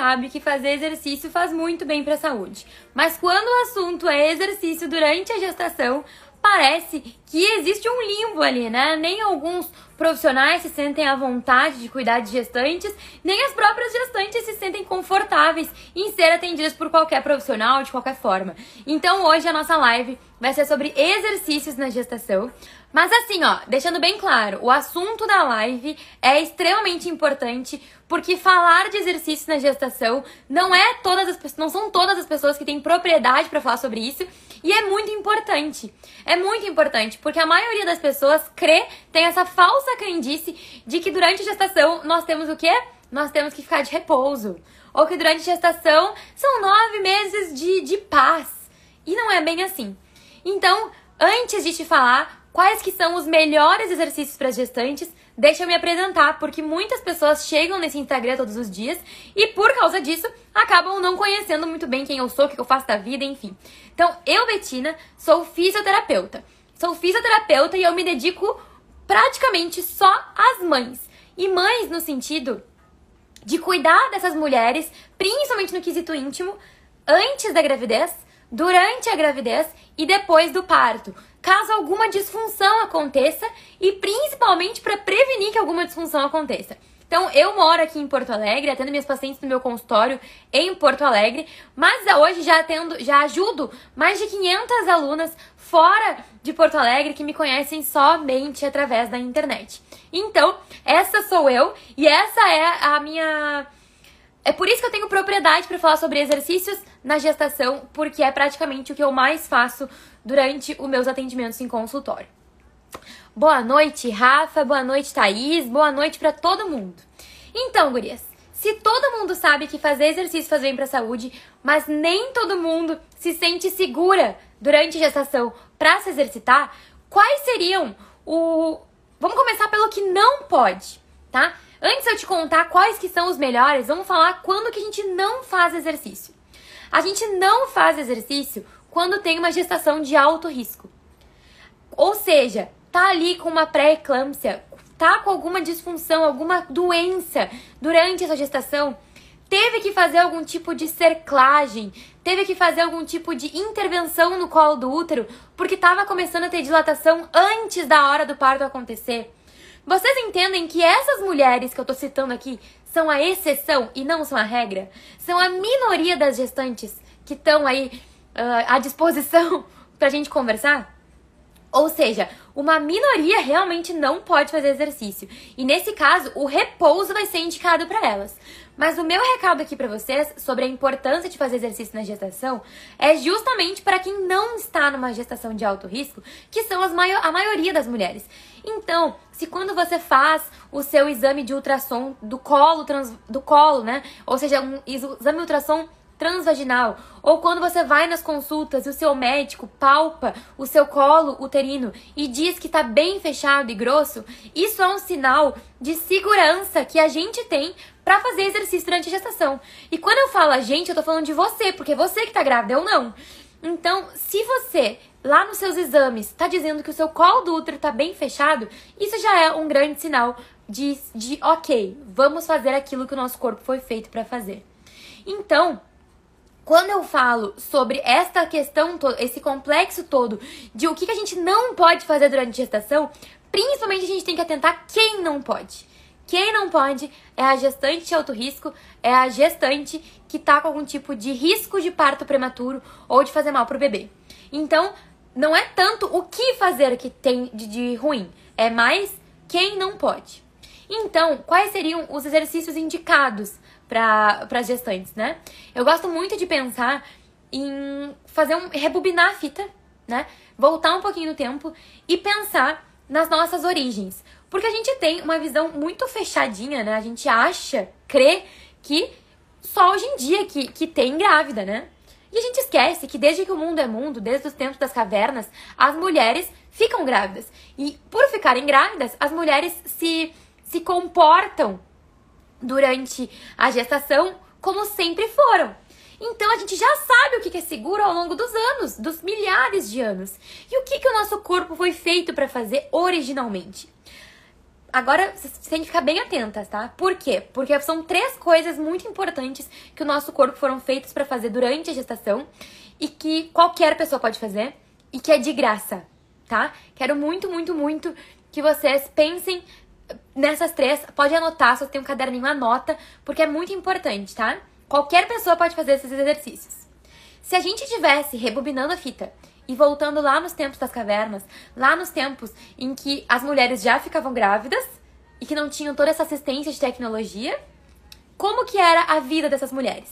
sabe que fazer exercício faz muito bem para a saúde. Mas quando o assunto é exercício durante a gestação, parece que existe um limbo ali, né? Nem alguns profissionais se sentem à vontade de cuidar de gestantes, nem as próprias gestantes se sentem confortáveis em ser atendidas por qualquer profissional de qualquer forma. Então hoje a nossa live vai ser sobre exercícios na gestação. Mas assim, ó, deixando bem claro, o assunto da live é extremamente importante porque falar de exercícios na gestação não é todas as não são todas as pessoas que têm propriedade para falar sobre isso, e é muito importante. É muito importante, porque a maioria das pessoas crê, tem essa falsa crendice de que durante a gestação nós temos o quê? Nós temos que ficar de repouso. Ou que durante a gestação são nove meses de, de paz. E não é bem assim. Então, antes de te falar quais que são os melhores exercícios para gestantes, deixa eu me apresentar, porque muitas pessoas chegam nesse Instagram todos os dias e por causa disso acabam não conhecendo muito bem quem eu sou, o que eu faço da vida, enfim. Então, eu, Betina, sou fisioterapeuta. Sou fisioterapeuta e eu me dedico praticamente só às mães. E mães no sentido de cuidar dessas mulheres, principalmente no quesito íntimo, antes da gravidez, durante a gravidez e depois do parto, caso alguma disfunção aconteça e principalmente para prevenir que alguma disfunção aconteça. Então, eu moro aqui em Porto Alegre, atendo minhas pacientes no meu consultório em Porto Alegre, mas hoje já atendo, já ajudo mais de 500 alunas fora de Porto Alegre que me conhecem somente através da internet. Então, essa sou eu e essa é a minha é por isso que eu tenho propriedade para falar sobre exercícios na gestação, porque é praticamente o que eu mais faço durante os meus atendimentos em consultório. Boa noite, Rafa. Boa noite, Thaís. Boa noite para todo mundo. Então, gurias, se todo mundo sabe que fazer exercício faz bem para a saúde, mas nem todo mundo se sente segura durante a gestação para se exercitar, quais seriam o Vamos começar pelo que não pode, tá? Antes de eu te contar quais que são os melhores, vamos falar quando que a gente não faz exercício. A gente não faz exercício quando tem uma gestação de alto risco. Ou seja, tá ali com uma pré-eclâmpsia, tá com alguma disfunção, alguma doença durante essa gestação, teve que fazer algum tipo de cerclagem, teve que fazer algum tipo de intervenção no colo do útero, porque estava começando a ter dilatação antes da hora do parto acontecer. Vocês entendem que essas mulheres que eu tô citando aqui são a exceção e não são a regra? São a minoria das gestantes que estão aí uh, à disposição pra gente conversar? Ou seja, uma minoria realmente não pode fazer exercício. E nesse caso, o repouso vai ser indicado para elas. Mas o meu recado aqui para vocês sobre a importância de fazer exercício na gestação é justamente para quem não está numa gestação de alto risco, que são as maio a maioria das mulheres. Então, se quando você faz o seu exame de ultrassom do colo, trans, do colo, né? Ou seja, um exame de ultrassom transvaginal, ou quando você vai nas consultas e o seu médico palpa o seu colo uterino e diz que está bem fechado e grosso, isso é um sinal de segurança que a gente tem para fazer exercício durante a gestação. E quando eu falo a gente, eu tô falando de você, porque você que tá grávida, eu não. Então, se você lá nos seus exames está dizendo que o seu colo do útero está bem fechado, isso já é um grande sinal de, de ok, vamos fazer aquilo que o nosso corpo foi feito para fazer. Então, quando eu falo sobre esta questão, esse complexo todo de o que a gente não pode fazer durante a gestação, principalmente a gente tem que atentar quem não pode. Quem não pode é a gestante de alto risco, é a gestante que tá com algum tipo de risco de parto prematuro ou de fazer mal pro bebê. Então, não é tanto o que fazer que tem de, de ruim, é mais quem não pode. Então, quais seriam os exercícios indicados para as gestantes, né? Eu gosto muito de pensar em fazer um rebobinar a fita, né? Voltar um pouquinho no tempo e pensar nas nossas origens. Porque a gente tem uma visão muito fechadinha, né? A gente acha, crê que só hoje em dia que, que tem grávida, né? E a gente esquece que desde que o mundo é mundo, desde os tempos das cavernas, as mulheres ficam grávidas. E por ficarem grávidas, as mulheres se, se comportam durante a gestação como sempre foram. Então a gente já sabe o que é seguro ao longo dos anos, dos milhares de anos. E o que, que o nosso corpo foi feito para fazer originalmente. Agora vocês têm que ficar bem atentas, tá? Por quê? Porque são três coisas muito importantes que o nosso corpo foram feitos para fazer durante a gestação e que qualquer pessoa pode fazer e que é de graça, tá? Quero muito, muito, muito que vocês pensem nessas três. Pode anotar, se você tem um caderninho, anota, porque é muito importante, tá? Qualquer pessoa pode fazer esses exercícios. Se a gente tivesse rebobinando a fita e voltando lá nos tempos das cavernas, lá nos tempos em que as mulheres já ficavam grávidas e que não tinham toda essa assistência de tecnologia, como que era a vida dessas mulheres?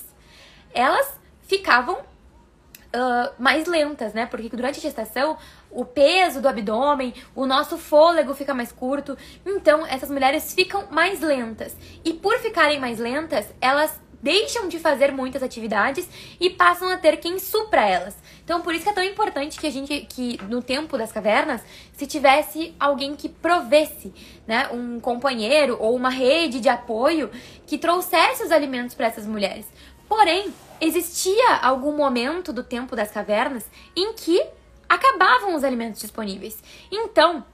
Elas ficavam uh, mais lentas, né? Porque durante a gestação o peso do abdômen, o nosso fôlego fica mais curto, então essas mulheres ficam mais lentas. E por ficarem mais lentas, elas deixam de fazer muitas atividades e passam a ter quem supra elas. Então, por isso que é tão importante que a gente, que no tempo das cavernas, se tivesse alguém que provesse, né, um companheiro ou uma rede de apoio que trouxesse os alimentos para essas mulheres. Porém, existia algum momento do tempo das cavernas em que acabavam os alimentos disponíveis. Então,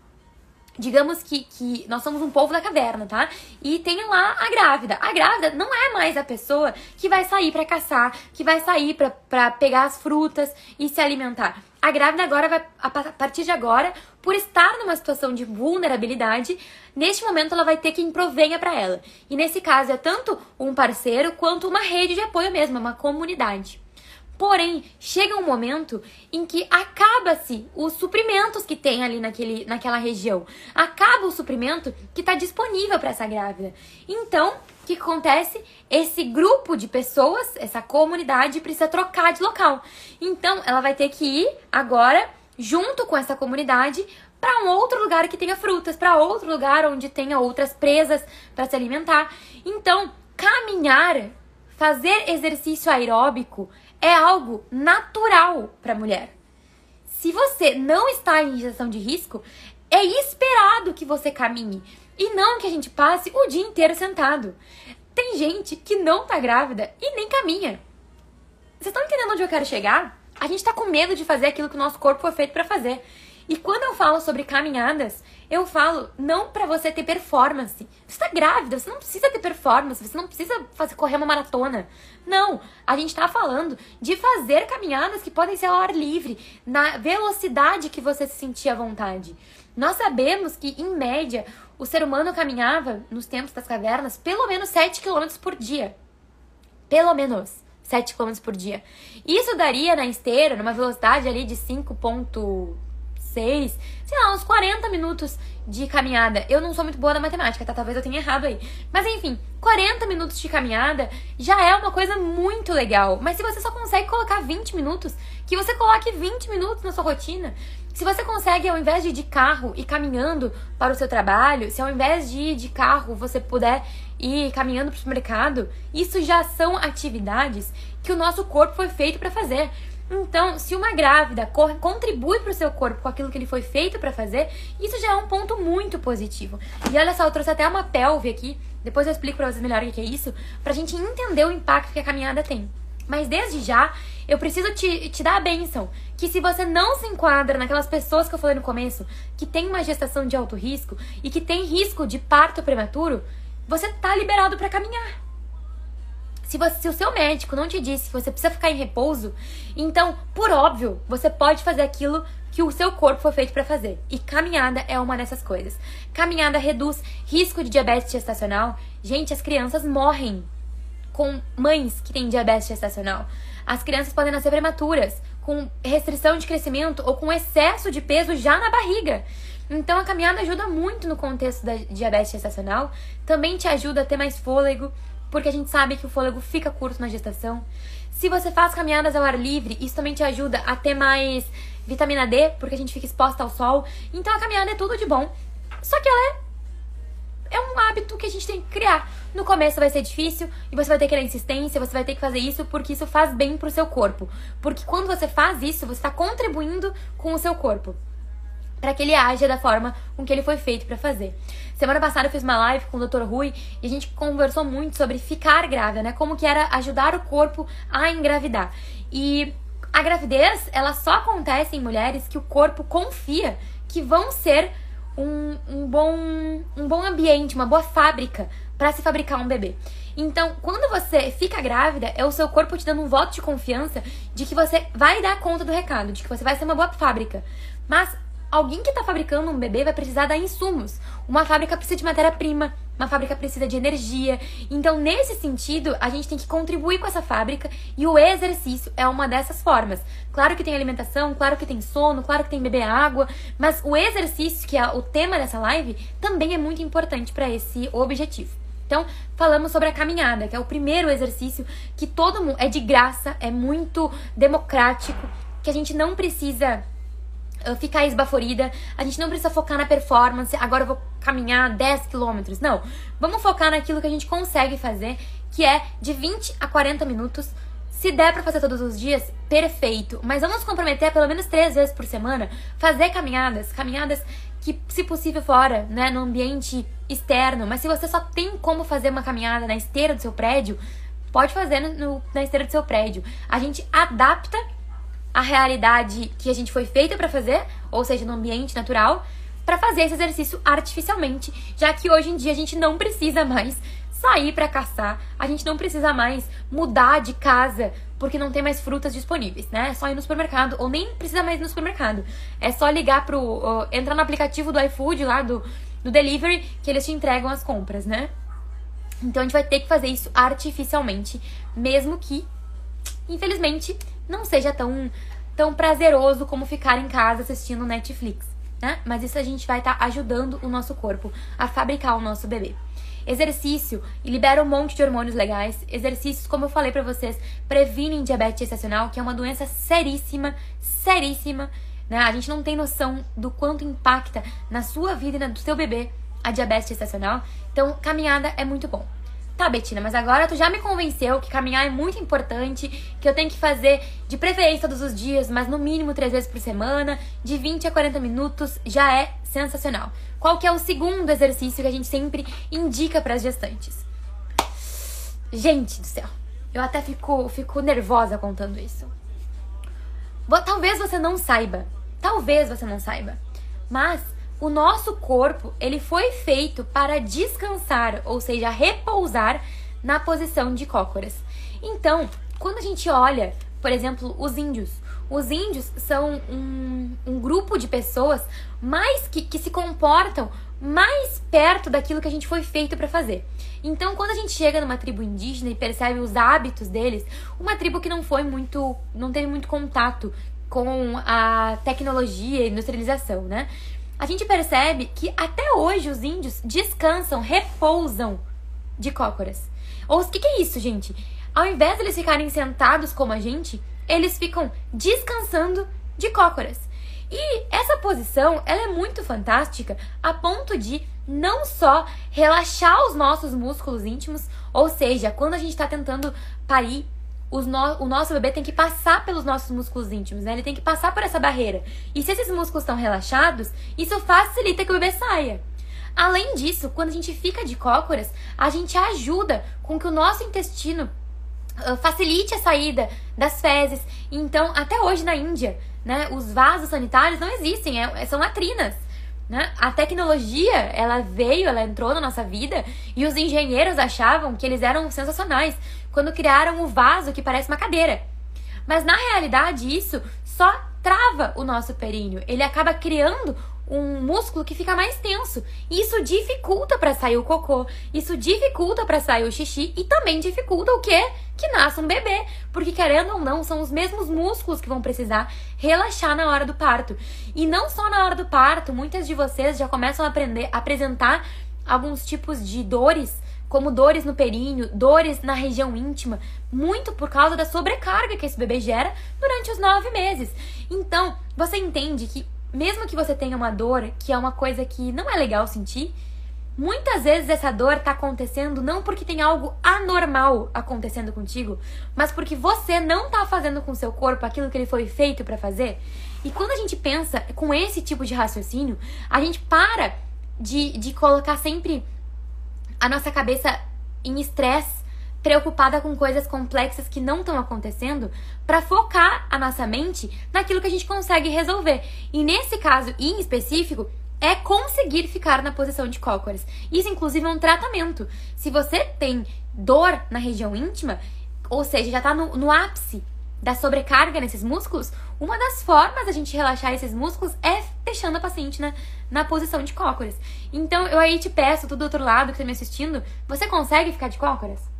Digamos que, que nós somos um povo da caverna, tá? E tem lá a grávida. A grávida não é mais a pessoa que vai sair para caçar, que vai sair para pegar as frutas e se alimentar. A grávida agora vai, a partir de agora, por estar numa situação de vulnerabilidade, neste momento ela vai ter quem provenha para ela. E nesse caso é tanto um parceiro quanto uma rede de apoio mesmo, uma comunidade. Porém, chega um momento em que acaba-se os suprimentos que tem ali naquele, naquela região. Acaba o suprimento que está disponível para essa grávida. Então, o que acontece? Esse grupo de pessoas, essa comunidade, precisa trocar de local. Então, ela vai ter que ir agora, junto com essa comunidade, para um outro lugar que tenha frutas, para outro lugar onde tenha outras presas para se alimentar. Então, caminhar, fazer exercício aeróbico é algo natural para a mulher. Se você não está em gestação de risco, é esperado que você caminhe e não que a gente passe o dia inteiro sentado. Tem gente que não tá grávida e nem caminha. Vocês estão entendendo onde eu quero chegar? A gente tá com medo de fazer aquilo que o nosso corpo foi feito para fazer. E quando eu falo sobre caminhadas, eu falo não para você ter performance. Você tá grávida, você não precisa ter performance, você não precisa fazer correr uma maratona. Não, a gente tá falando de fazer caminhadas que podem ser ao ar livre, na velocidade que você se sentir à vontade. Nós sabemos que, em média, o ser humano caminhava, nos tempos das cavernas, pelo menos 7 km por dia. Pelo menos 7 km por dia. Isso daria na esteira, numa velocidade ali de 5 6, sei lá, uns 40 minutos de caminhada. Eu não sou muito boa na matemática, tá? Talvez eu tenha errado aí. Mas enfim, 40 minutos de caminhada já é uma coisa muito legal. Mas se você só consegue colocar 20 minutos, que você coloque 20 minutos na sua rotina. Se você consegue, ao invés de ir de carro e caminhando para o seu trabalho, se ao invés de ir de carro você puder ir caminhando para o supermercado, isso já são atividades que o nosso corpo foi feito para fazer. Então, se uma grávida contribui para o seu corpo com aquilo que ele foi feito para fazer, isso já é um ponto muito positivo. E olha só, eu trouxe até uma pelve aqui, depois eu explico para vocês melhor o que é isso, para a gente entender o impacto que a caminhada tem. Mas desde já, eu preciso te, te dar a benção que se você não se enquadra naquelas pessoas que eu falei no começo, que tem uma gestação de alto risco e que tem risco de parto prematuro, você tá liberado para caminhar. Se, você, se o seu médico não te disse que você precisa ficar em repouso, então, por óbvio, você pode fazer aquilo que o seu corpo foi feito para fazer. E caminhada é uma dessas coisas. Caminhada reduz risco de diabetes gestacional. Gente, as crianças morrem com mães que têm diabetes gestacional. As crianças podem nascer prematuras, com restrição de crescimento ou com excesso de peso já na barriga. Então a caminhada ajuda muito no contexto da diabetes gestacional, também te ajuda a ter mais fôlego, porque a gente sabe que o fôlego fica curto na gestação. Se você faz caminhadas ao ar livre, isso também te ajuda a ter mais vitamina D, porque a gente fica exposta ao sol. Então a caminhada é tudo de bom. Só que ela é, é um hábito que a gente tem que criar. No começo vai ser difícil e você vai ter que ter insistência, você vai ter que fazer isso porque isso faz bem pro seu corpo. Porque quando você faz isso, você está contribuindo com o seu corpo para que ele haja da forma com que ele foi feito para fazer. Semana passada eu fiz uma live com o Dr. Rui e a gente conversou muito sobre ficar grávida, né? Como que era ajudar o corpo a engravidar. E a gravidez, ela só acontece em mulheres que o corpo confia que vão ser um, um, bom, um bom ambiente, uma boa fábrica para se fabricar um bebê. Então, quando você fica grávida, é o seu corpo te dando um voto de confiança de que você vai dar conta do recado, de que você vai ser uma boa fábrica. Mas alguém que está fabricando um bebê vai precisar dar insumos. Uma fábrica precisa de matéria-prima, uma fábrica precisa de energia. Então, nesse sentido, a gente tem que contribuir com essa fábrica e o exercício é uma dessas formas. Claro que tem alimentação, claro que tem sono, claro que tem beber água, mas o exercício, que é o tema dessa live, também é muito importante para esse objetivo. Então, falamos sobre a caminhada, que é o primeiro exercício que todo mundo é de graça, é muito democrático, que a gente não precisa ficar esbaforida, a gente não precisa focar na performance, agora eu vou caminhar 10 quilômetros. Não, vamos focar naquilo que a gente consegue fazer, que é de 20 a 40 minutos. Se der para fazer todos os dias, perfeito. Mas vamos comprometer pelo menos três vezes por semana, fazer caminhadas, caminhadas que, se possível, fora, né, no ambiente externo. Mas se você só tem como fazer uma caminhada na esteira do seu prédio, pode fazer no, na esteira do seu prédio. A gente adapta a realidade que a gente foi feita para fazer, ou seja, no ambiente natural, para fazer esse exercício artificialmente, já que hoje em dia a gente não precisa mais sair para caçar, a gente não precisa mais mudar de casa porque não tem mais frutas disponíveis, né? É só ir no supermercado, ou nem precisa mais ir no supermercado. É só ligar pro. Uh, entrar no aplicativo do iFood lá, do, do delivery, que eles te entregam as compras, né? Então a gente vai ter que fazer isso artificialmente, mesmo que, infelizmente, não seja tão, tão prazeroso como ficar em casa assistindo Netflix, né? Mas isso a gente vai estar tá ajudando o nosso corpo a fabricar o nosso bebê. Exercício libera um monte de hormônios legais. Exercícios, como eu falei para vocês, previnem diabetes gestacional, que é uma doença seríssima, seríssima. Né? A gente não tem noção do quanto impacta na sua vida e na do seu bebê a diabetes gestacional. Então, caminhada é muito bom. Tá, Betina, mas agora tu já me convenceu que caminhar é muito importante, que eu tenho que fazer de preferência todos os dias, mas no mínimo três vezes por semana, de 20 a 40 minutos, já é sensacional. Qual que é o segundo exercício que a gente sempre indica para as gestantes? Gente do céu, eu até fico, fico nervosa contando isso. Talvez você não saiba, talvez você não saiba, mas o nosso corpo, ele foi feito para descansar, ou seja, repousar na posição de cócoras. Então, quando a gente olha, por exemplo, os índios, os índios são um, um grupo de pessoas mais que, que se comportam mais perto daquilo que a gente foi feito para fazer. Então, quando a gente chega numa tribo indígena e percebe os hábitos deles, uma tribo que não foi muito, não teve muito contato com a tecnologia e industrialização, né? A gente percebe que até hoje os índios descansam, repousam de cócoras. Ou o que, que é isso, gente? Ao invés de eles ficarem sentados como a gente, eles ficam descansando de cócoras. E essa posição, ela é muito fantástica a ponto de não só relaxar os nossos músculos íntimos, ou seja, quando a gente está tentando parir, no, o nosso bebê tem que passar pelos nossos músculos íntimos, né? Ele tem que passar por essa barreira. E se esses músculos estão relaxados, isso facilita que o bebê saia. Além disso, quando a gente fica de cócoras, a gente ajuda com que o nosso intestino uh, facilite a saída das fezes. Então, até hoje na Índia, né, os vasos sanitários não existem, é, são latrinas. Né? A tecnologia, ela veio, ela entrou na nossa vida e os engenheiros achavam que eles eram sensacionais quando criaram o vaso que parece uma cadeira. Mas na realidade, isso só trava o nosso períneo. Ele acaba criando um músculo que fica mais tenso. Isso dificulta para sair o cocô, isso dificulta para sair o xixi e também dificulta o quê? Que nasça um bebê, porque querendo ou não, são os mesmos músculos que vão precisar relaxar na hora do parto. E não só na hora do parto, muitas de vocês já começam a aprender a apresentar alguns tipos de dores como dores no períneo, dores na região íntima, muito por causa da sobrecarga que esse bebê gera durante os nove meses. Então, você entende que mesmo que você tenha uma dor, que é uma coisa que não é legal sentir, muitas vezes essa dor está acontecendo não porque tem algo anormal acontecendo contigo, mas porque você não está fazendo com seu corpo aquilo que ele foi feito para fazer. E quando a gente pensa com esse tipo de raciocínio, a gente para de, de colocar sempre a nossa cabeça em estresse preocupada com coisas complexas que não estão acontecendo, para focar a nossa mente naquilo que a gente consegue resolver. E nesse caso em específico, é conseguir ficar na posição de cócoras. Isso, inclusive, é um tratamento. Se você tem dor na região íntima, ou seja, já está no, no ápice da sobrecarga nesses músculos, uma das formas da gente relaxar esses músculos é deixando a paciente na, na posição de cócoras. Então, eu aí te peço, do outro lado que está me assistindo, você consegue ficar de cócoras?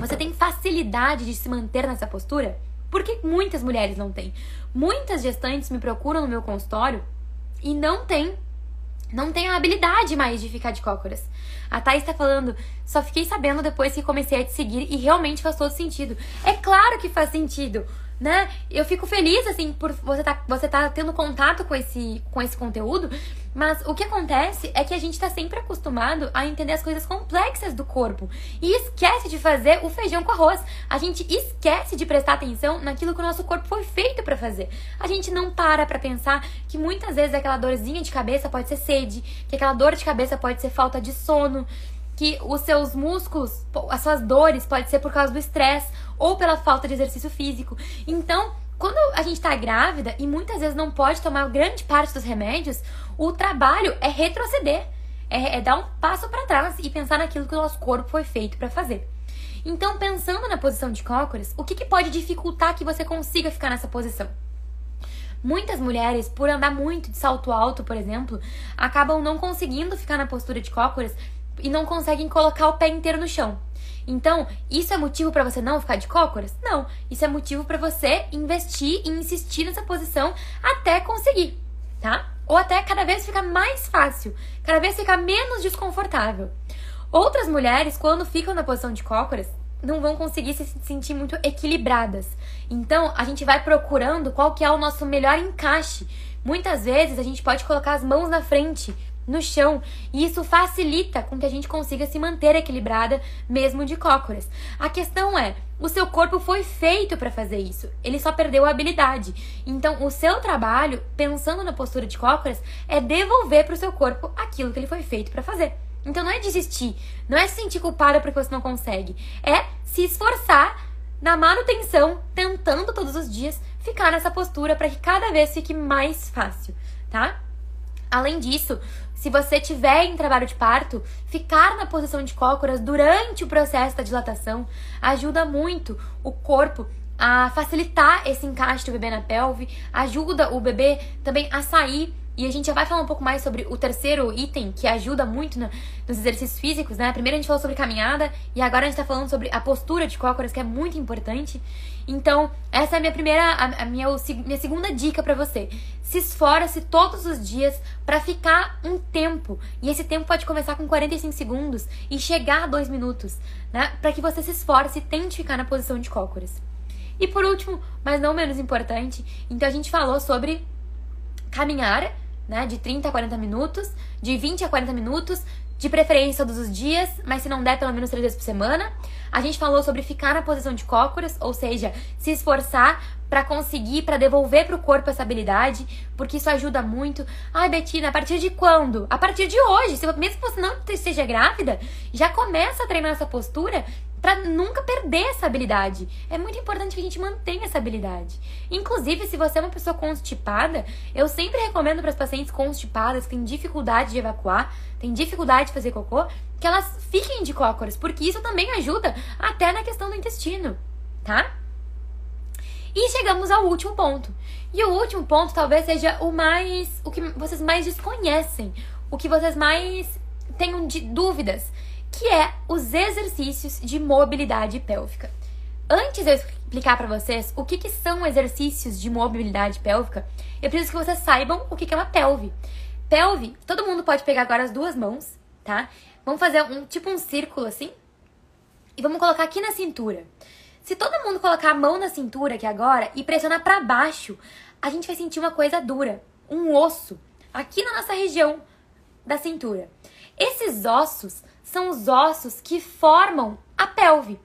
Você tem facilidade de se manter nessa postura? Porque muitas mulheres não têm. Muitas gestantes me procuram no meu consultório e não têm não tem a habilidade mais de ficar de cócoras. A Thaís tá falando, só fiquei sabendo depois que comecei a te seguir e realmente faz todo sentido. É claro que faz sentido né? Eu fico feliz, assim, por você tá, você tá tendo contato com esse, com esse conteúdo, mas o que acontece é que a gente tá sempre acostumado a entender as coisas complexas do corpo e esquece de fazer o feijão com arroz. A gente esquece de prestar atenção naquilo que o nosso corpo foi feito para fazer. A gente não para pra pensar que muitas vezes aquela dorzinha de cabeça pode ser sede, que aquela dor de cabeça pode ser falta de sono, que os seus músculos, as suas dores pode ser por causa do estresse ou pela falta de exercício físico. Então, quando a gente está grávida e muitas vezes não pode tomar grande parte dos remédios, o trabalho é retroceder, é, é dar um passo para trás e pensar naquilo que o nosso corpo foi feito para fazer. Então, pensando na posição de cócoras, o que, que pode dificultar que você consiga ficar nessa posição? Muitas mulheres, por andar muito de salto alto, por exemplo, acabam não conseguindo ficar na postura de cócoras e não conseguem colocar o pé inteiro no chão. Então, isso é motivo para você não ficar de cócoras? Não. Isso é motivo para você investir e insistir nessa posição até conseguir, tá? Ou até cada vez ficar mais fácil, cada vez ficar menos desconfortável. Outras mulheres, quando ficam na posição de cócoras, não vão conseguir se sentir muito equilibradas. Então, a gente vai procurando qual que é o nosso melhor encaixe. Muitas vezes a gente pode colocar as mãos na frente no chão, e isso facilita com que a gente consiga se manter equilibrada mesmo de cócoras. A questão é, o seu corpo foi feito para fazer isso, ele só perdeu a habilidade. Então, o seu trabalho, pensando na postura de cócoras, é devolver para o seu corpo aquilo que ele foi feito para fazer. Então, não é desistir, não é se sentir culpada porque você não consegue, é se esforçar na manutenção, tentando todos os dias ficar nessa postura para que cada vez fique mais fácil, tá? Além disso, se você tiver em trabalho de parto, ficar na posição de cócoras durante o processo da dilatação ajuda muito o corpo a facilitar esse encaixe do bebê na pelve, ajuda o bebê também a sair e a gente já vai falar um pouco mais sobre o terceiro item que ajuda muito no, nos exercícios físicos, né? Primeiro a gente falou sobre caminhada e agora a gente tá falando sobre a postura de cócoras, que é muito importante. Então, essa é a minha primeira, a, a minha, minha segunda dica para você. Se esforce todos os dias para ficar um tempo. E esse tempo pode começar com 45 segundos e chegar a 2 minutos, né? Para que você se esforce e tente ficar na posição de cócoras. E por último, mas não menos importante, então a gente falou sobre caminhar né? De 30 a 40 minutos, de 20 a 40 minutos, de preferência todos os dias, mas se não der, pelo menos três vezes por semana. A gente falou sobre ficar na posição de cócoras, ou seja, se esforçar para conseguir, para devolver para o corpo essa habilidade, porque isso ajuda muito. Ai, Betina, a partir de quando? A partir de hoje. Se, mesmo que você não esteja grávida, já começa a treinar essa postura para nunca perder essa habilidade. É muito importante que a gente mantenha essa habilidade. Inclusive, se você é uma pessoa constipada, eu sempre recomendo para as pacientes constipadas que têm dificuldade de evacuar, têm dificuldade de fazer cocô, que elas fiquem de cócoras, porque isso também ajuda até na questão do intestino, tá? E chegamos ao último ponto. E o último ponto talvez seja o mais o que vocês mais desconhecem, o que vocês mais tenham de dúvidas que é os exercícios de mobilidade pélvica. Antes de eu explicar para vocês o que, que são exercícios de mobilidade pélvica, eu preciso que vocês saibam o que, que é uma pelve. Pelve, todo mundo pode pegar agora as duas mãos, tá? Vamos fazer um tipo um círculo assim e vamos colocar aqui na cintura. Se todo mundo colocar a mão na cintura aqui agora e pressionar para baixo, a gente vai sentir uma coisa dura, um osso aqui na nossa região da cintura. Esses ossos são os ossos que formam a pelve.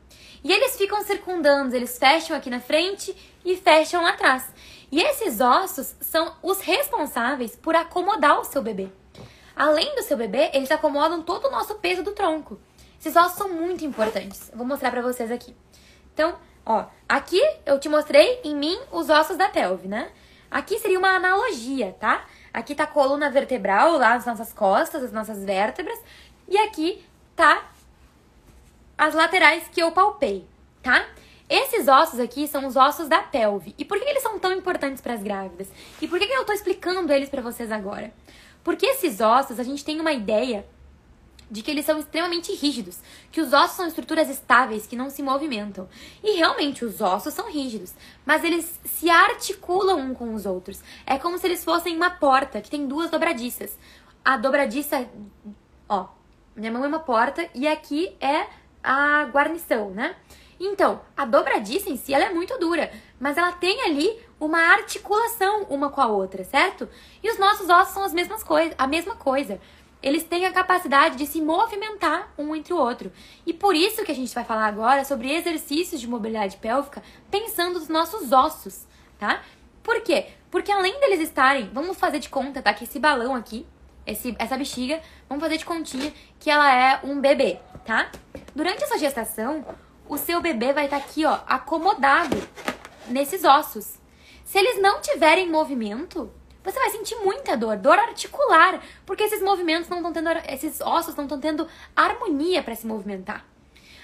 E eles ficam circundando, eles fecham aqui na frente e fecham lá atrás. E esses ossos são os responsáveis por acomodar o seu bebê. Além do seu bebê, eles acomodam todo o nosso peso do tronco. Esses ossos são muito importantes. Vou mostrar para vocês aqui. Então, ó, aqui eu te mostrei em mim os ossos da pelve, né? Aqui seria uma analogia, tá? Aqui tá a coluna vertebral, lá as nossas costas, as nossas vértebras. E aqui tá as laterais que eu palpei, tá? Esses ossos aqui são os ossos da pelve. E por que eles são tão importantes para as grávidas? E por que eu tô explicando eles para vocês agora? Porque esses ossos, a gente tem uma ideia de que eles são extremamente rígidos, que os ossos são estruturas estáveis que não se movimentam. E realmente os ossos são rígidos, mas eles se articulam um com os outros. É como se eles fossem uma porta que tem duas dobradiças. A dobradiça, ó, minha mão é uma porta e aqui é a guarnição, né? Então, a dobradiça em si ela é muito dura, mas ela tem ali uma articulação uma com a outra, certo? E os nossos ossos são as mesmas coisas, a mesma coisa. Eles têm a capacidade de se movimentar um entre o outro. E por isso que a gente vai falar agora sobre exercícios de mobilidade pélvica pensando nos nossos ossos, tá? Por quê? Porque além deles estarem, vamos fazer de conta, tá? Que esse balão aqui, esse, essa bexiga, vamos fazer de continha que ela é um bebê, tá? Durante essa gestação, o seu bebê vai estar tá aqui, ó, acomodado nesses ossos. Se eles não tiverem movimento, você vai sentir muita dor, dor articular, porque esses movimentos não estão tendo, esses ossos não estão tendo harmonia para se movimentar.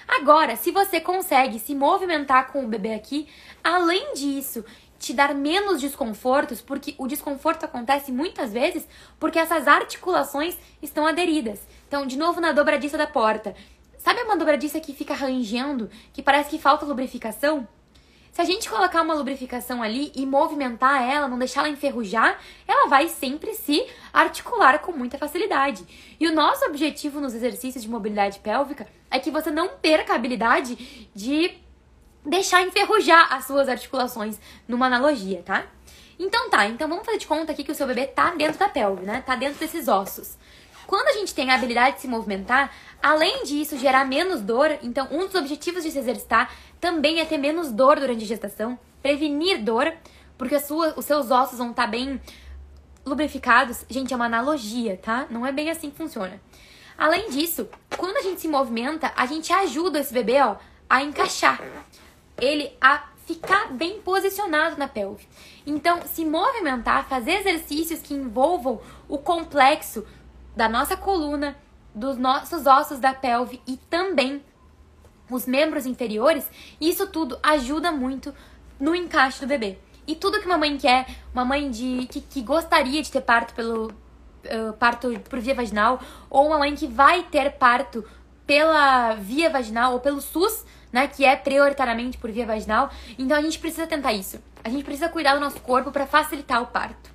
Agora, se você consegue se movimentar com o bebê aqui, além disso, te dar menos desconfortos, porque o desconforto acontece muitas vezes porque essas articulações estão aderidas. Então, de novo na dobradiça da porta. Sabe uma dobradiça que fica rangendo, que parece que falta lubrificação? Se a gente colocar uma lubrificação ali e movimentar ela, não deixar ela enferrujar, ela vai sempre se articular com muita facilidade. E o nosso objetivo nos exercícios de mobilidade pélvica é que você não perca a habilidade de deixar enferrujar as suas articulações numa analogia, tá? Então tá, então vamos fazer de conta aqui que o seu bebê tá dentro da pelve, né? Tá dentro desses ossos. Quando a gente tem a habilidade de se movimentar, além disso gerar menos dor, então um dos objetivos de se exercitar também é ter menos dor durante a gestação, prevenir dor, porque sua, os seus ossos vão estar tá bem lubrificados. Gente, é uma analogia, tá? Não é bem assim que funciona. Além disso, quando a gente se movimenta, a gente ajuda esse bebê, ó, a encaixar. Ele a ficar bem posicionado na pelve. Então, se movimentar, fazer exercícios que envolvam o complexo da nossa coluna, dos nossos ossos da pelve e também os membros inferiores, isso tudo ajuda muito no encaixe do bebê. E tudo que uma mãe quer, uma mãe de que, que gostaria de ter parto pelo uh, parto por via vaginal, ou uma mãe que vai ter parto pela via vaginal ou pelo SUS, né, que é prioritariamente por via vaginal. Então a gente precisa tentar isso. A gente precisa cuidar do nosso corpo para facilitar o parto.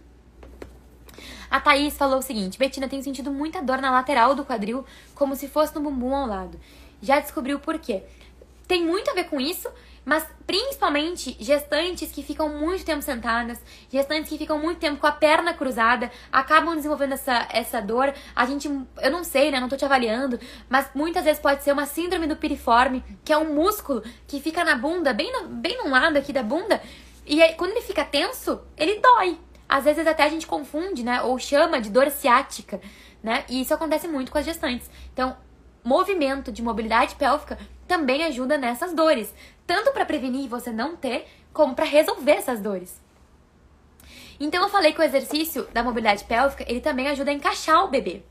A Thaís falou o seguinte: Betina, tenho sentido muita dor na lateral do quadril, como se fosse no bumbum ao lado. Já descobriu por quê? Tem muito a ver com isso, mas principalmente gestantes que ficam muito tempo sentadas, gestantes que ficam muito tempo com a perna cruzada, acabam desenvolvendo essa, essa dor. A gente, eu não sei, né? Não tô te avaliando, mas muitas vezes pode ser uma síndrome do piriforme, que é um músculo que fica na bunda, bem no, bem no lado aqui da bunda, e aí, quando ele fica tenso, ele dói. Às vezes até a gente confunde, né? Ou chama de dor ciática, né? E isso acontece muito com as gestantes. Então, movimento de mobilidade pélvica também ajuda nessas dores, tanto para prevenir você não ter, como para resolver essas dores. Então eu falei que o exercício da mobilidade pélvica, ele também ajuda a encaixar o bebê.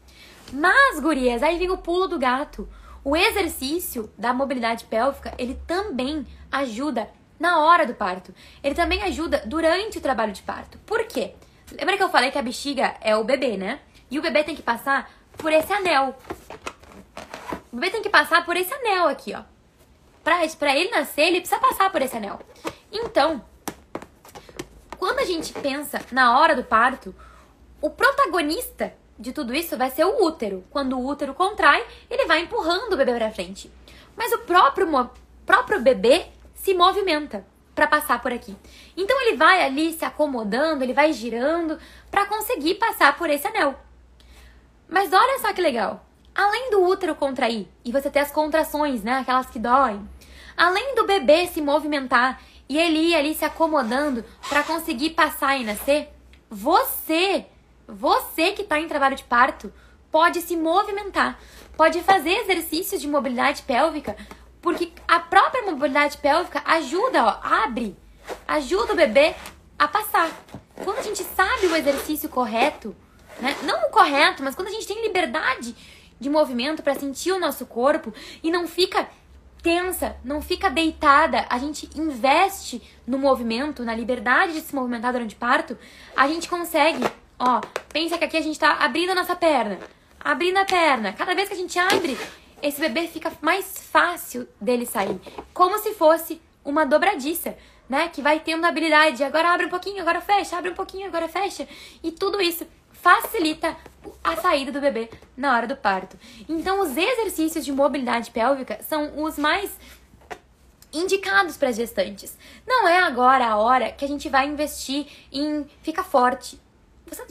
Mas, gurias, aí vem o pulo do gato. O exercício da mobilidade pélvica, ele também ajuda na hora do parto. Ele também ajuda durante o trabalho de parto. Por quê? Lembra que eu falei que a bexiga é o bebê, né? E o bebê tem que passar por esse anel. O bebê tem que passar por esse anel aqui, ó. Pra, pra ele nascer, ele precisa passar por esse anel. Então, quando a gente pensa na hora do parto, o protagonista de tudo isso vai ser o útero. Quando o útero contrai, ele vai empurrando o bebê pra frente. Mas o próprio, próprio bebê se movimenta para passar por aqui. Então ele vai ali se acomodando, ele vai girando para conseguir passar por esse anel. Mas olha só que legal. Além do útero contrair e você ter as contrações, né, aquelas que doem, além do bebê se movimentar e ele ir ali se acomodando para conseguir passar e nascer, você, você que está em trabalho de parto, pode se movimentar, pode fazer exercícios de mobilidade pélvica porque a própria mobilidade pélvica ajuda, ó, abre, ajuda o bebê a passar. quando a gente sabe o exercício correto, né? Não o correto, mas quando a gente tem liberdade de movimento para sentir o nosso corpo e não fica tensa, não fica deitada, a gente investe no movimento, na liberdade de se movimentar durante o parto, a gente consegue, ó, pensa que aqui a gente tá abrindo a nossa perna, abrindo a perna. Cada vez que a gente abre, esse bebê fica mais fácil dele sair, como se fosse uma dobradiça né? Que vai tendo habilidade, agora abre um pouquinho, agora fecha, abre um pouquinho, agora fecha. E tudo isso facilita a saída do bebê na hora do parto. Então, os exercícios de mobilidade pélvica são os mais indicados para as gestantes. Não é agora a hora que a gente vai investir em ficar forte. Você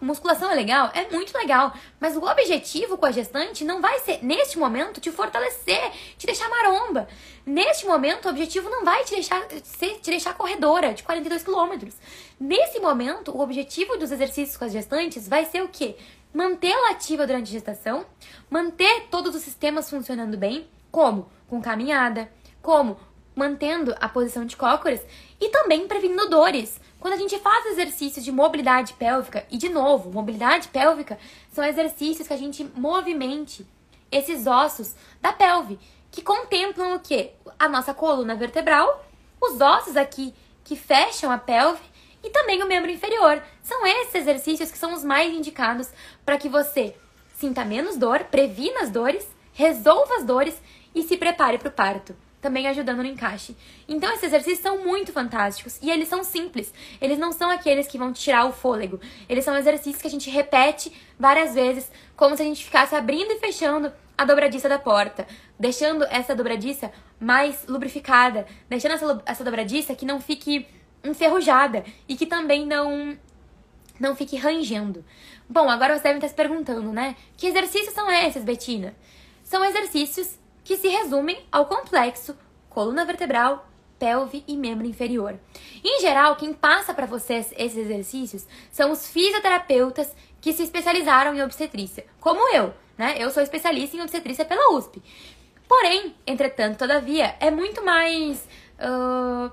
musculação é legal? É muito legal. Mas o objetivo com a gestante não vai ser, neste momento, te fortalecer, te deixar maromba. Neste momento, o objetivo não vai te deixar, ser, te deixar corredora de 42 quilômetros. Nesse momento, o objetivo dos exercícios com as gestantes vai ser o quê? Mantê-la ativa durante a gestação, manter todos os sistemas funcionando bem, como? Com caminhada, como? Mantendo a posição de cócoras e também prevenindo dores quando a gente faz exercícios de mobilidade pélvica, e de novo, mobilidade pélvica são exercícios que a gente movimente esses ossos da pelve, que contemplam o quê? A nossa coluna vertebral, os ossos aqui que fecham a pelve e também o membro inferior. São esses exercícios que são os mais indicados para que você sinta menos dor, previna as dores, resolva as dores e se prepare para o parto também ajudando no encaixe. Então esses exercícios são muito fantásticos e eles são simples. Eles não são aqueles que vão tirar o fôlego. Eles são exercícios que a gente repete várias vezes, como se a gente ficasse abrindo e fechando a dobradiça da porta, deixando essa dobradiça mais lubrificada, deixando essa, essa dobradiça que não fique enferrujada e que também não não fique rangendo. Bom, agora você deve estar se perguntando, né? Que exercícios são esses, Betina? São exercícios que se resumem ao complexo coluna vertebral, pelve e membro inferior. Em geral, quem passa para vocês esses exercícios são os fisioterapeutas que se especializaram em obstetrícia, como eu, né? Eu sou especialista em obstetrícia pela USP. Porém, entretanto, todavia, é muito mais uh,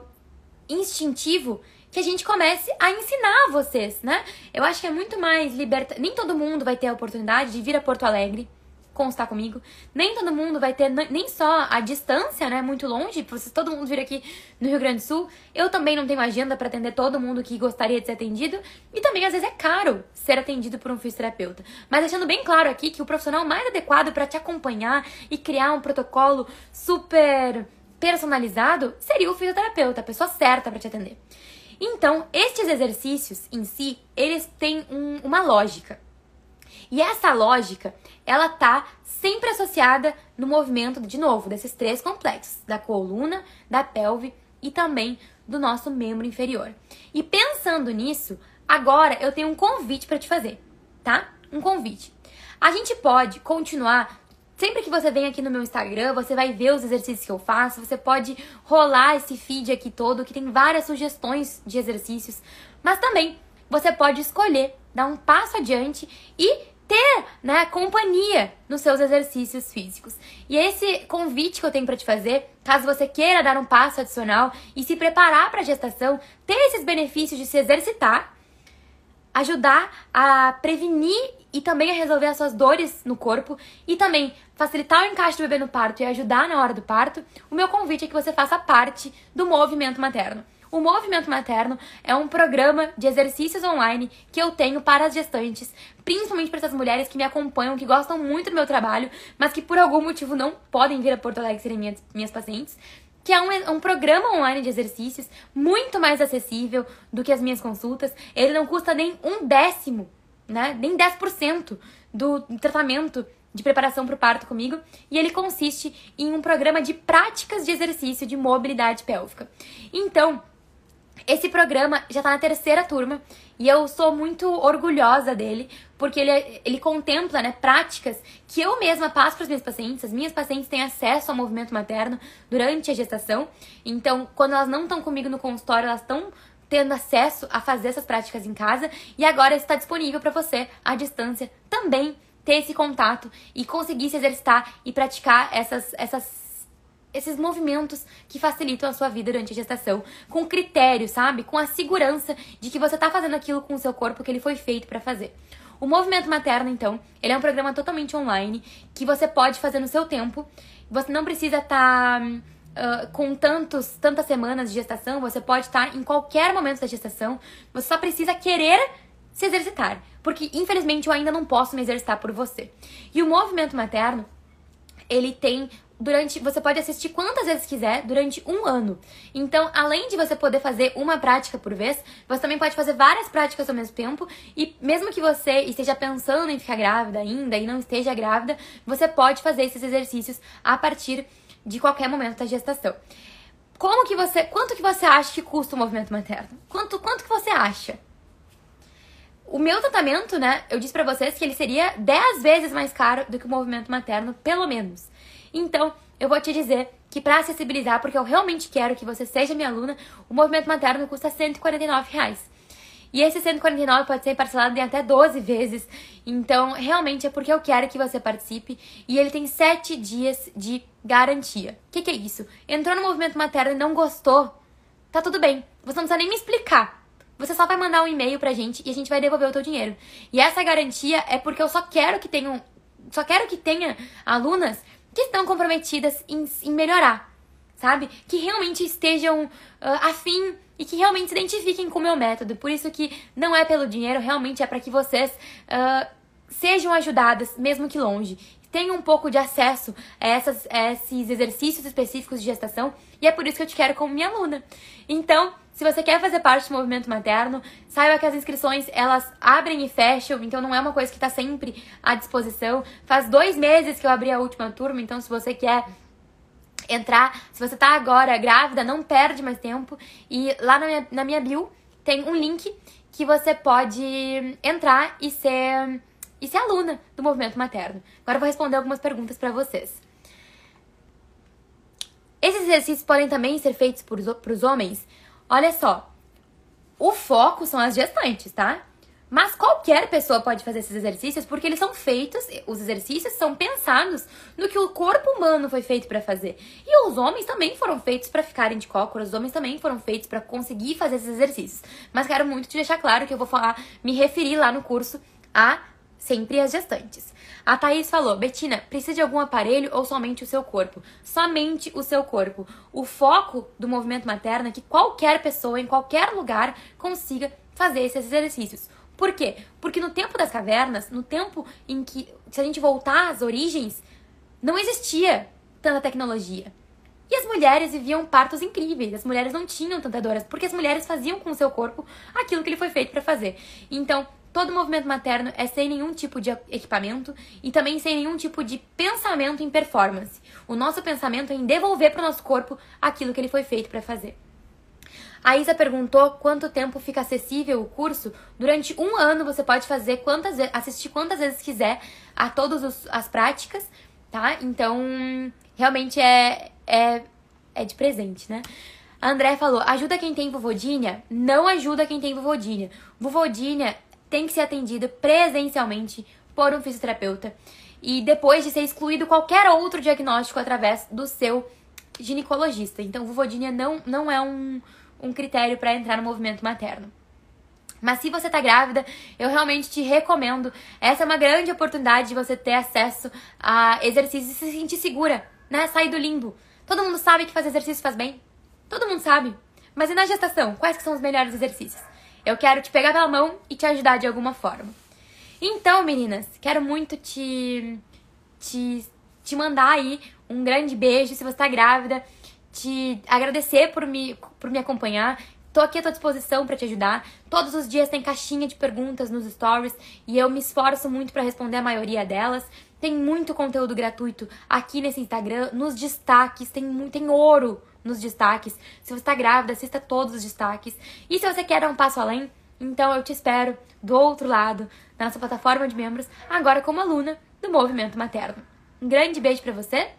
instintivo que a gente comece a ensinar vocês, né? Eu acho que é muito mais liberta. Nem todo mundo vai ter a oportunidade de vir a Porto Alegre constar comigo. Nem todo mundo vai ter nem só a distância, né, muito longe, pra vocês todo mundo vir aqui no Rio Grande do Sul. Eu também não tenho agenda para atender todo mundo que gostaria de ser atendido e também às vezes é caro ser atendido por um fisioterapeuta. Mas deixando bem claro aqui que o profissional mais adequado para te acompanhar e criar um protocolo super personalizado seria o fisioterapeuta, a pessoa certa para te atender. Então, estes exercícios em si, eles têm um, uma lógica. E essa lógica, ela tá sempre associada no movimento, de novo, desses três complexos: da coluna, da pelve e também do nosso membro inferior. E pensando nisso, agora eu tenho um convite para te fazer, tá? Um convite. A gente pode continuar Sempre que você vem aqui no meu Instagram, você vai ver os exercícios que eu faço, você pode rolar esse feed aqui todo, que tem várias sugestões de exercícios, mas também você pode escolher dar um passo adiante e ter, né, companhia nos seus exercícios físicos. E esse convite que eu tenho para te fazer, caso você queira dar um passo adicional e se preparar para a gestação, ter esses benefícios de se exercitar, ajudar a prevenir e também a resolver as suas dores no corpo e também facilitar o encaixe do bebê no parto e ajudar na hora do parto, o meu convite é que você faça parte do movimento materno. O Movimento Materno é um programa de exercícios online que eu tenho para as gestantes, principalmente para essas mulheres que me acompanham, que gostam muito do meu trabalho, mas que por algum motivo não podem vir a Porto Alegre serem minhas, minhas pacientes que é um, um, programa online de exercícios muito mais acessível do que as minhas consultas. Ele não custa nem um décimo, né? Nem 10% do tratamento de preparação para o parto comigo. E ele consiste em um programa de práticas de exercício de mobilidade pélvica. Então, esse programa já está na terceira turma e eu sou muito orgulhosa dele, porque ele, ele contempla né, práticas que eu mesma passo para os meus pacientes. As minhas pacientes têm acesso ao movimento materno durante a gestação. Então, quando elas não estão comigo no consultório, elas estão tendo acesso a fazer essas práticas em casa. E agora está disponível para você, à distância, também ter esse contato e conseguir se exercitar e praticar essas, essas esses movimentos que facilitam a sua vida durante a gestação, com critério, sabe? Com a segurança de que você tá fazendo aquilo com o seu corpo que ele foi feito para fazer. O movimento materno, então, ele é um programa totalmente online que você pode fazer no seu tempo. Você não precisa estar tá, uh, com tantos, tantas semanas de gestação, você pode estar em qualquer momento da gestação. Você só precisa querer se exercitar, porque infelizmente eu ainda não posso me exercitar por você. E o movimento materno, ele tem durante você pode assistir quantas vezes quiser durante um ano. Então, além de você poder fazer uma prática por vez, você também pode fazer várias práticas ao mesmo tempo. E mesmo que você esteja pensando em ficar grávida ainda e não esteja grávida, você pode fazer esses exercícios a partir de qualquer momento da gestação. Como que você, quanto que você acha que custa o movimento materno? Quanto, quanto que você acha? O meu tratamento, né, eu disse para vocês que ele seria 10 vezes mais caro do que o movimento materno, pelo menos. Então, eu vou te dizer que para acessibilizar, porque eu realmente quero que você seja minha aluna, o movimento materno custa 149 reais. E esse 149 pode ser parcelado em até 12 vezes. Então, realmente é porque eu quero que você participe. E ele tem 7 dias de garantia. O que, que é isso? Entrou no movimento materno e não gostou? Tá tudo bem. Você não precisa nem me explicar. Você só vai mandar um e-mail pra gente e a gente vai devolver o teu dinheiro. E essa garantia é porque eu só quero que tenham. Só quero que tenha alunas que estão comprometidas em, em melhorar, sabe? Que realmente estejam uh, afim e que realmente se identifiquem com o meu método. Por isso que não é pelo dinheiro, realmente é para que vocês uh, sejam ajudadas, mesmo que longe. Tenham um pouco de acesso a, essas, a esses exercícios específicos de gestação e é por isso que eu te quero como minha aluna. Então, se você quer fazer parte do movimento materno, saiba que as inscrições elas abrem e fecham, então não é uma coisa que está sempre à disposição. Faz dois meses que eu abri a última turma, então se você quer entrar, se você está agora grávida, não perde mais tempo. E lá na minha, na minha bio tem um link que você pode entrar e ser, e ser aluna do movimento materno. Agora eu vou responder algumas perguntas para vocês. Esses exercícios podem também ser feitos por os homens? Olha só, o foco são as gestantes, tá? Mas qualquer pessoa pode fazer esses exercícios porque eles são feitos, os exercícios são pensados no que o corpo humano foi feito para fazer. E os homens também foram feitos para ficarem de cócoras, os homens também foram feitos para conseguir fazer esses exercícios. Mas quero muito te deixar claro que eu vou falar, me referir lá no curso a sempre as gestantes. A Thaís falou: Betina, precisa de algum aparelho ou somente o seu corpo? Somente o seu corpo. O foco do movimento materno é que qualquer pessoa, em qualquer lugar, consiga fazer esses exercícios. Por quê? Porque no tempo das cavernas, no tempo em que, se a gente voltar às origens, não existia tanta tecnologia. E as mulheres viviam partos incríveis. As mulheres não tinham tantas dores, porque as mulheres faziam com o seu corpo aquilo que ele foi feito para fazer. Então, Todo movimento materno é sem nenhum tipo de equipamento e também sem nenhum tipo de pensamento em performance. O nosso pensamento é em devolver para o nosso corpo aquilo que ele foi feito para fazer. A Isa perguntou quanto tempo fica acessível o curso. Durante um ano você pode fazer quantas assistir quantas vezes quiser a todas as práticas, tá? Então, realmente é, é, é de presente, né? A André falou: ajuda quem tem vovodinha? Não ajuda quem tem vovodinha. Vovodinha tem que ser atendido presencialmente por um fisioterapeuta e depois de ser excluído qualquer outro diagnóstico através do seu ginecologista. Então, vulvodínia não, não é um, um critério para entrar no movimento materno. Mas se você tá grávida, eu realmente te recomendo. Essa é uma grande oportunidade de você ter acesso a exercícios e se sentir segura, né? Sair do limbo. Todo mundo sabe que fazer exercício faz bem. Todo mundo sabe. Mas e na gestação? Quais que são os melhores exercícios? Eu quero te pegar pela mão e te ajudar de alguma forma. Então, meninas, quero muito te, te, te mandar aí um grande beijo se você tá grávida, te agradecer por me, por me acompanhar. Tô aqui à tua disposição para te ajudar. Todos os dias tem caixinha de perguntas nos stories e eu me esforço muito para responder a maioria delas. Tem muito conteúdo gratuito aqui nesse Instagram, nos destaques, tem, tem ouro nos destaques. Se você está grávida, assista todos os destaques. E se você quer dar um passo além, então eu te espero do outro lado, na nossa plataforma de membros, agora como aluna do Movimento Materno. Um grande beijo para você.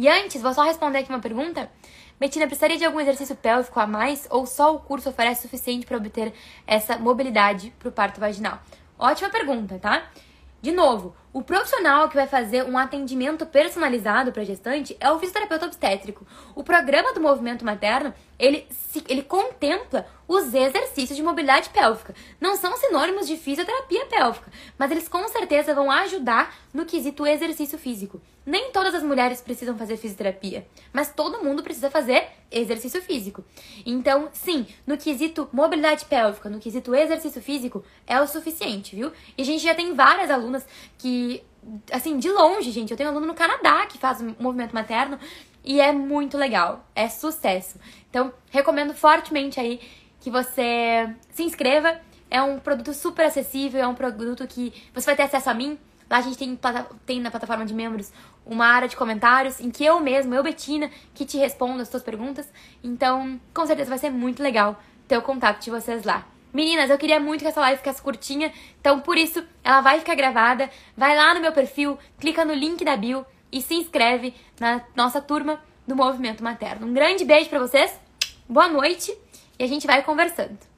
E antes, vou só responder aqui uma pergunta. Betina, precisaria de algum exercício pélvico a mais ou só o curso oferece suficiente para obter essa mobilidade para o parto vaginal? Ótima pergunta, tá? De novo, o profissional que vai fazer um atendimento personalizado para gestante é o fisioterapeuta obstétrico. O programa do movimento materno, ele, se, ele contempla os exercícios de mobilidade pélvica. Não são sinônimos de fisioterapia pélvica, mas eles com certeza vão ajudar no quesito exercício físico. Nem todas as mulheres precisam fazer fisioterapia, mas todo mundo precisa fazer exercício físico. Então, sim, no quesito mobilidade pélvica, no quesito exercício físico, é o suficiente, viu? E a gente já tem várias alunas que, assim, de longe, gente, eu tenho aluno no Canadá que faz movimento materno e é muito legal, é sucesso. Então, recomendo fortemente aí que você se inscreva. É um produto super acessível, é um produto que você vai ter acesso a mim. Lá a gente tem, tem na plataforma de membros uma área de comentários em que eu mesmo, eu, Betina, que te respondo as suas perguntas. Então, com certeza vai ser muito legal ter o contato de vocês lá. Meninas, eu queria muito que essa live ficasse curtinha, então por isso ela vai ficar gravada. Vai lá no meu perfil, clica no link da bio e se inscreve na nossa turma do Movimento Materno. Um grande beijo para vocês, boa noite e a gente vai conversando.